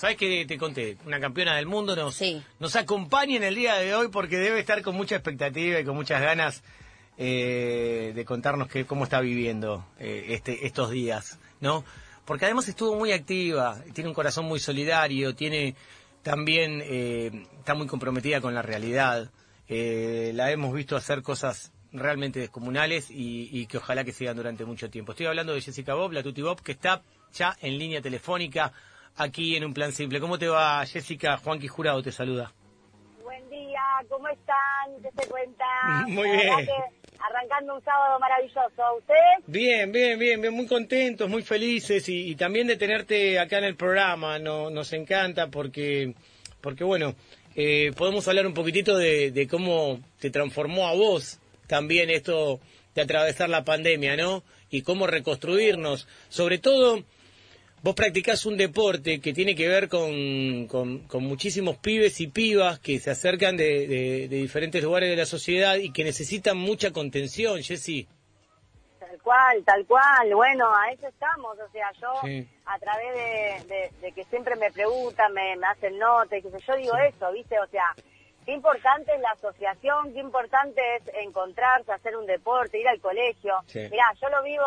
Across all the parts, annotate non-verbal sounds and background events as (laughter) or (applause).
¿sabes que te conté? Una campeona del mundo nos, Sí. nos acompaña en el día de hoy porque debe estar con mucha expectativa y con muchas ganas eh, de contarnos que, cómo está viviendo eh, este, estos días, ¿no? Porque además estuvo muy activa, tiene un corazón muy solidario, tiene también, eh, está muy comprometida con la realidad. Eh, la hemos visto hacer cosas realmente descomunales y, y que ojalá que sigan durante mucho tiempo. Estoy hablando de Jessica Bob, la Tuti Bob, que está ya en línea telefónica aquí en un plan simple. ¿Cómo te va, Jessica? Juanqui Jurado te saluda. Buen día, ¿cómo están? ¿Qué se cuenta? (laughs) Muy bien. arrancando un sábado maravilloso. ¿Ustedes? Bien, bien, bien, bien, muy contentos, muy felices y, y también de tenerte acá en el programa. No, nos encanta porque, porque bueno, eh, podemos hablar un poquitito de, de cómo te transformó a vos también esto de atravesar la pandemia, ¿no? Y cómo reconstruirnos. Sobre todo, vos practicás un deporte que tiene que ver con, con- con muchísimos pibes y pibas que se acercan de, de- de diferentes lugares de la sociedad y que necesitan mucha contención, Jessy. Tal cual, tal cual. Bueno, a eso estamos. O sea, yo Sí. a través de, que siempre me preguntan, me, me hacen notas, y qué sé yo, digo eso, ¿viste? O sea, qué importante es la asociación, qué importante es encontrarse, hacer un deporte, ir al colegio. Sí. Mirá, yo lo vivo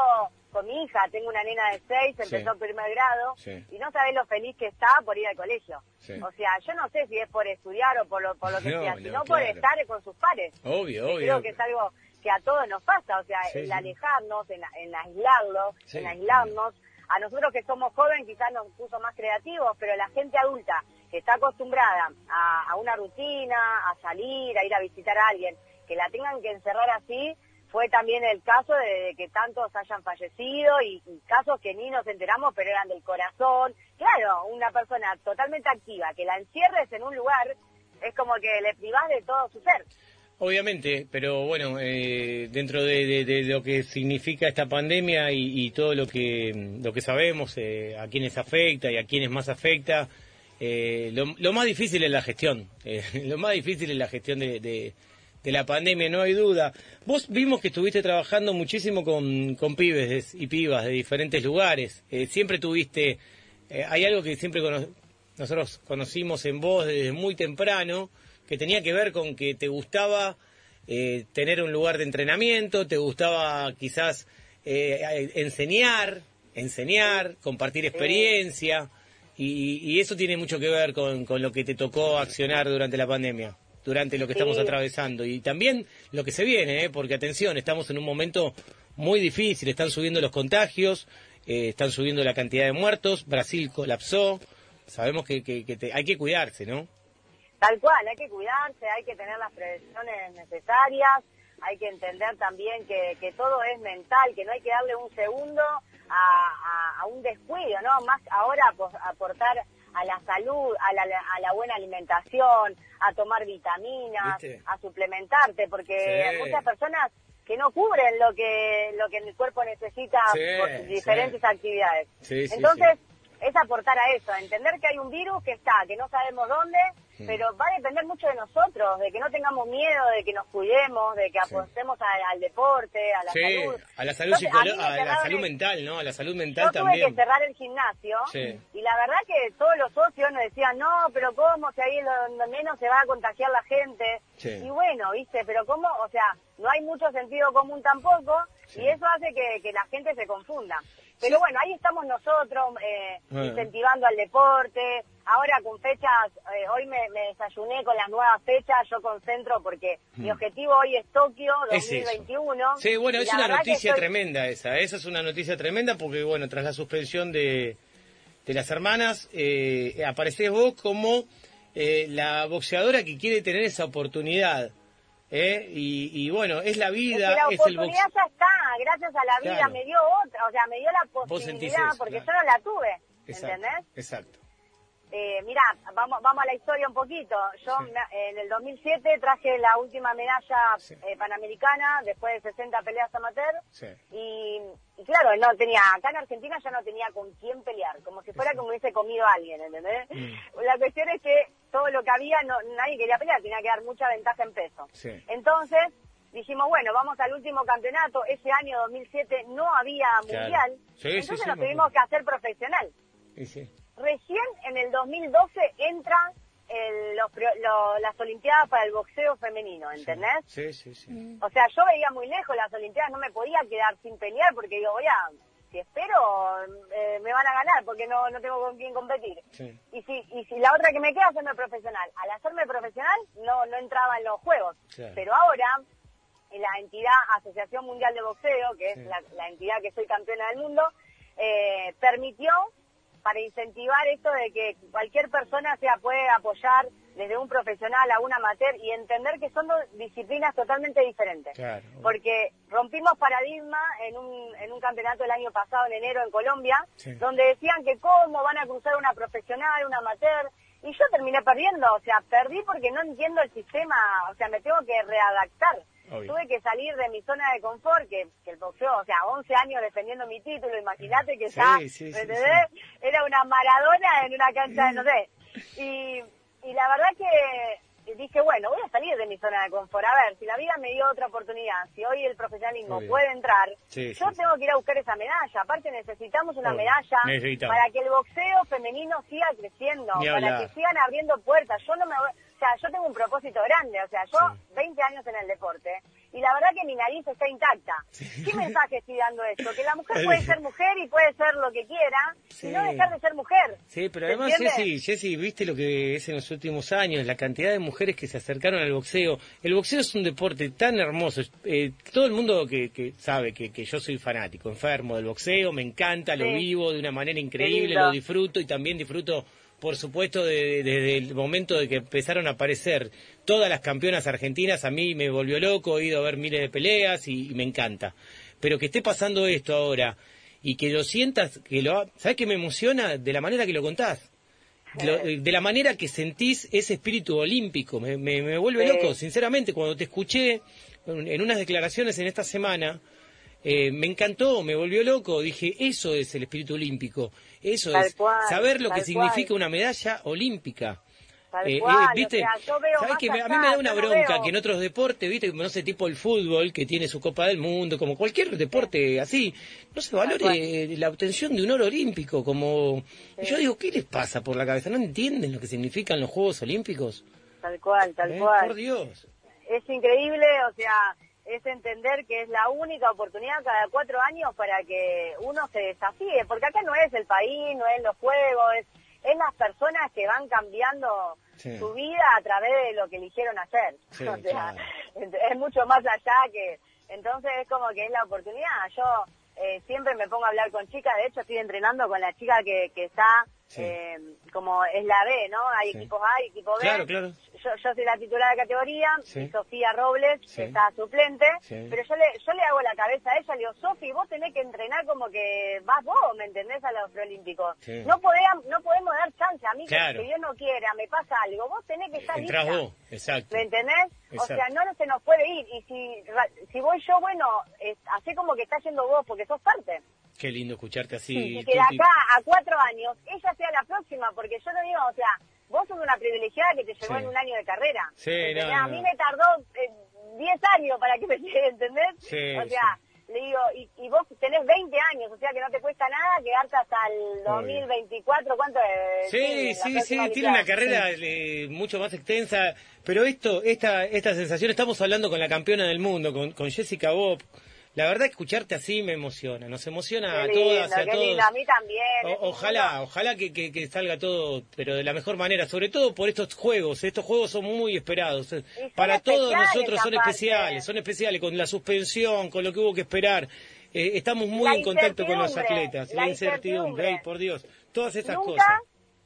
con mi hija, tengo una nena de seis, Sí. empezó primer grado, Sí. y no sabés lo feliz que está por ir al colegio. Sí. O sea, yo no sé si es por estudiar o por lo, por lo que No, sea, no, sino por estar con sus pares. Obvio, obvio. Creo que es algo que a todos nos pasa, o sea, Sí, el sí. alejarnos, en, en aislarlo, Sí. en aislarnos. A nosotros que somos jóvenes quizás nos puso más creativos, pero la gente adulta que está acostumbrada a, una rutina, a salir, a ir a visitar a alguien, que la tengan que encerrar así, fue también el caso de, de que tantos hayan fallecido y, y casos que ni nos enteramos, pero eran del corazón. Claro, una persona totalmente activa, que la encierres en un lugar, es como que le privás de todo su ser. Obviamente, pero bueno, eh, dentro de, lo que significa esta pandemia y, y todo lo que lo que sabemos, eh, a quienes afecta y a quienes más afecta, eh, lo, más difícil es la gestión. eh, (laughs) lo más difícil es la gestión de, de- la pandemia, no hay duda. Vos vimos que estuviste trabajando muchísimo con, con pibes y pibas de diferentes lugares. Eh, siempre tuviste, eh, hay algo que siempre nosotros conocimos en vos desde muy temprano, que tenía que ver con que te gustaba eh, tener un lugar de entrenamiento, te gustaba quizás eh, enseñar, enseñar, compartir experiencia, y, y eso tiene mucho que ver con, con lo que te tocó accionar durante la pandemia, durante lo que estamos atravesando, y también lo que se viene, ¿eh? porque atención, estamos en un momento muy difícil, están subiendo los contagios, eh, están subiendo la cantidad de muertos, Brasil colapsó, sabemos que, que- que te- hay que cuidarse, ¿no? Tal cual, hay que cuidarse, hay que tener las prevenciones necesarias, hay que entender también que, que todo es mental, que no hay que darle un segundo a, a- a un descuido, ¿no? Más ahora apo- aportar a la salud, a la, a la buena alimentación, a tomar vitaminas, ¿Viste? a suplementarte, porque Sí. hay muchas personas que no cubren lo que lo que el cuerpo necesita Sí, por diferentes sí. actividades. Entonces, es aportar a eso, a entender que hay un virus que está, que no sabemos dónde, Pero va a depender mucho de nosotros, de que no tengamos miedo, de que nos cuidemos, de que Sí. apostemos al, al deporte, a la Sí, salud. a la salud Entonces, a la salud el- mental, ¿no? A la salud Yo mental tuve también. que cerrar el gimnasio y la verdad que todos los socios nos decían, no, pero ¿cómo? Si ahí lo- lo menos se va a contagiar la gente. Y bueno, ¿viste? Pero ¿cómo? O sea, no hay mucho sentido común tampoco y eso hace que, que la gente se confunda. Pero bueno, ahí estamos nosotros eh, Bueno. incentivando al deporte. Ahora con fechas, eh, hoy me, me desayuné con las nuevas fechas, yo concentro porque mi objetivo hoy es Tokio Mm. Es eso. 2021. Sí, bueno, es una noticia estoy- tremenda esa. Esa es una noticia tremenda porque, bueno, tras la suspensión de, de las hermanas, eh, apareces vos como eh, la boxeadora que quiere tener esa oportunidad. ¿eh? Y, y, bueno, es la Es vida, que la es, el box. oportunidad ya está, gracias a la vida Claro. me dio otra, o sea, me dio la posibilidad porque claro. yo no la tuve, Exacto, ¿entendés? exacto. Eh, mira, vamos, vamos a la historia un poquito. Yo Sí. me- en el 2007 traje la última medalla Sí. eh, panamericana después de 60 peleas amateur. Sí. Y, y claro, no tenía, acá en Argentina ya no tenía con quién pelear, como si fuera como hubiese comido alguien, ¿entendés? Mm. La cuestión es que todo lo que había, no, nadie quería pelear, tenía que dar mucha ventaja en peso. Entonces, dijimos, bueno, vamos al último campeonato. Ese año 2007 no había Claro. mundial. Sí, entonces nos tuvimos que hacer profesional. Sí. Recién en el 2012 entran las Olimpiadas para el boxeo femenino, ¿entendés? Sí, sí, sí. O sea, yo veía muy lejos las Olimpiadas, no me podía quedar sin pelear porque digo, voy a, si espero, eh, me van a ganar porque no, no tengo con quién competir. Y si y si la otra que me queda es hacerme profesional. Al hacerme profesional no, no entraba en los juegos. Pero ahora, en la entidad Asociación Mundial de Boxeo, que es la, la entidad que soy campeona del mundo, eh, permitió para incentivar esto de que cualquier persona sea puede apoyar desde un profesional a un amateur y entender que son dos disciplinas totalmente diferentes. Porque rompimos paradigma en un, en un campeonato el año pasado, en enero, en Colombia, donde decían que cómo van a cruzar una profesional, una amateur, y yo terminé perdiendo, o sea, perdí porque no entiendo el sistema, o sea, me tengo que readaptar. Tuve que salir de mi zona de confort, que, el boxeo, o sea, 11 años defendiendo mi título, imagínate que ya, Era una maradona en una cancha de, no sé. Y, y la verdad que dije, bueno, voy a salir de mi zona de confort. A ver, si la vida me dio otra oportunidad, si hoy el profesionalismo puede entrar, yo tengo que ir a buscar esa medalla. Aparte necesitamos una medalla para que el boxeo femenino siga creciendo, para que sigan abriendo puertas. Yo no me voy sea, yo tengo un propósito grande, o sea, yo 20 años en el deporte y la verdad que mi nariz está intacta. ¿Qué mensaje estoy dando esto? Que la mujer (laughs) puede ser mujer y puede ser lo que quiera y no dejar de ser mujer. Sí, pero además, Jessy, Jessy, viste lo que es en los últimos años, la cantidad de mujeres que se acercaron al boxeo. El boxeo es un deporte tan hermoso. Eh, todo el mundo que, sabe que, yo soy fanático, enfermo del boxeo, me encanta, lo vivo de una manera increíble, lo disfruto y también disfruto por supuesto, desde el momento de que empezaron a aparecer todas las campeonas argentinas, a mí me volvió loco, he ido a ver miles de peleas y, me encanta. Pero que esté pasando esto ahora y que lo sientas, que lo, ¿sabes qué me emociona? De la manera que lo contás. de la manera que sentís ese espíritu olímpico, me, me, vuelve loco, sinceramente, cuando te escuché en unas declaraciones en esta semana, eh, me encantó, me volvió loco, dije, eso es el espíritu olímpico, eso es saber lo que significa una medalla olímpica. Eh, eh, ¿viste? ¿Sabes que a mí me da una bronca que en otros deportes, ¿viste? No sé, tipo el fútbol, que tiene su Copa del Mundo, como cualquier deporte así, no se valore la obtención de un oro olímpico. como Yo digo, ¿qué les pasa por la cabeza? ¿No entienden lo que significan los Juegos Olímpicos? Tal cual, tal cual. Por Dios. Es increíble, o sea, es entender que es la única oportunidad cada cuatro años para que uno se desafíe, porque acá no es el país, no es los juegos, es, es las personas que van cambiando su vida a través de lo que eligieron hacer. (laughs) o sea, es mucho más allá que... Entonces es como que es la oportunidad. Yo eh, siempre me pongo a hablar con chicas, de hecho estoy entrenando con la chica que, que está eh, como es la B, ¿no? Hay equipos A y equipo B. Claro, claro. Yo, yo soy la titular de categoría, Sofía Robles está suplente, pero yo le, yo le hago la cabeza a ella, le digo, Sofi, vos tenés que entrenar como que vas vos, ¿me entendés? A los preolímpicos. No, podemos, no podemos dar chance a mí que, que, yo no quiera, me pasa algo, vos tenés que estar Entrás lista. vos, exacto. ¿Me entendés? O sea, no se nos puede ir, y si, si voy yo, bueno, es, hace como que está yendo vos, porque sos parte. Qué lindo escucharte así. y que de acá a cuatro años ella sea la próxima, porque yo no digo, o sea, vos sos una privilegiada que te llegó en un año de carrera. Sí, A mí me tardó 10 eh, años para que me (laughs) llegue, ¿entendés? Sí, o sea, le digo, y, vos tenés 20 años, o sea que no te cuesta nada quedarte hasta el 2024, ¿cuánto es? Sí, sí, sí, tiene una carrera eh, mucho más extensa, pero esto, esta, esta sensación, estamos hablando con la campeona del mundo, con, con Jessica Bob, la verdad escucharte así me emociona, nos emociona a todas y a todos. a mí también. ojalá, ojalá que, que, salga todo, pero de la mejor manera, sobre todo por estos juegos. Estos juegos son muy esperados. Para todos nosotros son especiales, son especiales con la suspensión, con lo que hubo que esperar. Eh, estamos muy en contacto con los atletas. La, incertidumbre, por Dios, todas estas cosas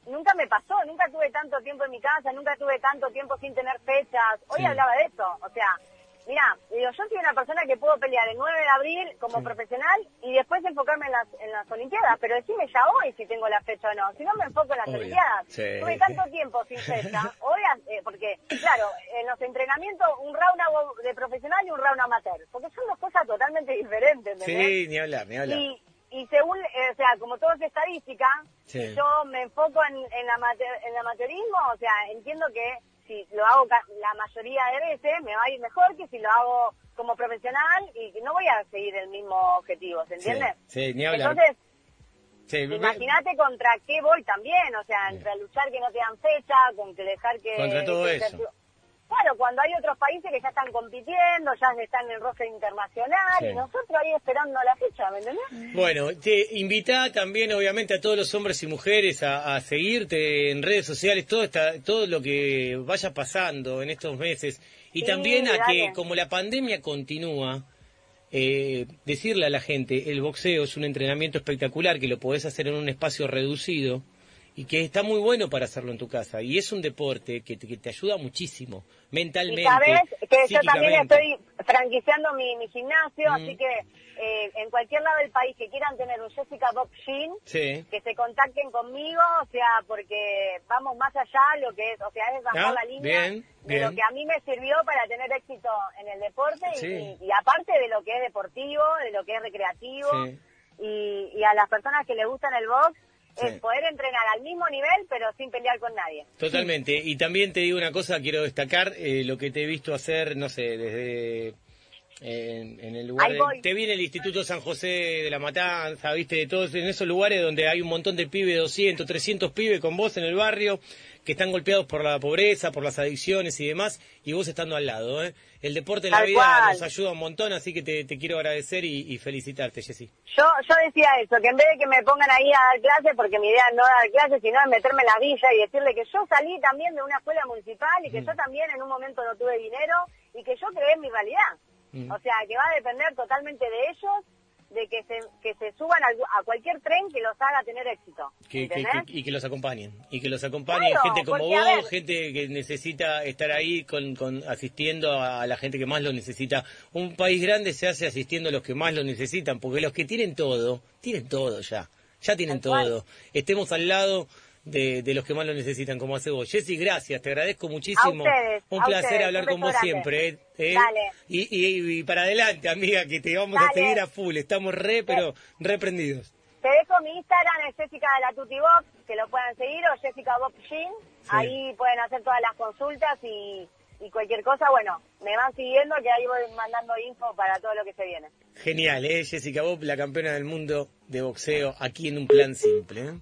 nunca me pasó, nunca tuve tanto tiempo en mi casa, nunca tuve tanto tiempo sin tener fechas. Hoy hablaba de eso, o sea, Mira, digo, yo soy una persona que puedo pelear el 9 de abril como profesional y después enfocarme en las, en las Olimpiadas, pero decime ya hoy si tengo la fecha o no, si no me enfoco en las Olimpiadas. Tuve tanto tiempo sin fecha, (laughs) hoy, eh, porque, claro, en los entrenamientos un round de profesional y un round amateur, porque son dos cosas totalmente diferentes, Sí, ni hablar, ni hablar. Y, y según, eh, o sea, como todo es estadística, yo me enfoco en, en, la en el amateurismo, o sea, entiendo que si lo hago la mayoría de veces, me va a ir mejor que si lo hago como profesional y no voy a seguir el mismo objetivo, ¿se entiende? Sí, ni hablar. Entonces, Imagínate contra qué voy también, o sea, entre luchar que no te dan fecha, con que dejar que... Contra todo eso. Claro, cuando hay otros países que ya están compitiendo, ya están en el roster internacional, y nosotros ahí esperando la fecha, ¿me entendés? Bueno, te invita también, obviamente, a todos los hombres y mujeres a, seguirte en redes sociales, todo, esta, todo lo que vaya pasando en estos meses, y también a que, como la pandemia continúa, eh, decirle a la gente, el boxeo es un entrenamiento espectacular que lo podés hacer en un espacio reducido y que está muy bueno para hacerlo en tu casa. Y es un deporte que te, ayuda muchísimo, mentalmente. Y sabes que yo también estoy franquiciando mi, gimnasio, así que eh, en cualquier lado del país que quieran tener un Jessica Bob Jean, que se contacten conmigo, o sea, porque vamos más allá, lo que es, o sea, es bajar ah, la línea de lo que a mí me sirvió para tener éxito en el deporte y, aparte de lo que es deportivo, de lo que es recreativo. Y, y a las personas que les gustan el box, es poder entrenar al mismo nivel, pero sin pelear con nadie. Totalmente. Y también te digo una cosa, quiero destacar eh, lo que te he visto hacer, no sé, desde en, el lugar te viene el Instituto San José de la Matanza, viste, de todos en esos lugares donde hay un montón de pibes, 200, 300 pibes con vos en el barrio que están golpeados por la pobreza, por las adicciones y demás, y vos estando al lado, ¿eh? El deporte de la vida nos ayuda un montón, así que te, quiero agradecer y, felicitarte, Jessy. Yo, yo decía eso, que en vez de que me pongan ahí a dar clases, porque mi idea no dar clases, sino es meterme en la villa y decirle que yo salí también de una escuela municipal y que mm. yo también en un momento no tuve dinero y que yo creé en mi realidad. Mm. O sea, que va a depender totalmente de ellos, de que se, que se suban a, cualquier tren que los haga tener éxito. y que los acompañen. Y que los acompañen gente como vos, gente que necesita estar ahí con, con, asistiendo a la gente que más lo necesita. Un país grande se hace asistiendo a los que más lo necesitan, porque los que tienen todo, tienen todo ya. Ya tienen todo. Estemos al lado de, los que más lo necesitan, como hace vos. Jessy, gracias, te agradezco muchísimo. un placer hablar con vos siempre. ¿eh? ¿Eh? Y, para adelante, amiga, que te vamos a seguir a full. Estamos re, pero reprendidos. Te dejo mi Instagram, es Jessica de la Tuti Box, que lo puedan seguir, o Jessica Bob Jean. Ahí pueden hacer todas las consultas y, cualquier cosa, bueno, me van siguiendo que ahí voy mandando info para todo lo que se viene. Genial, ¿eh? Jessica Bob, la campeona del mundo de boxeo, aquí en un plan simple. ¿eh?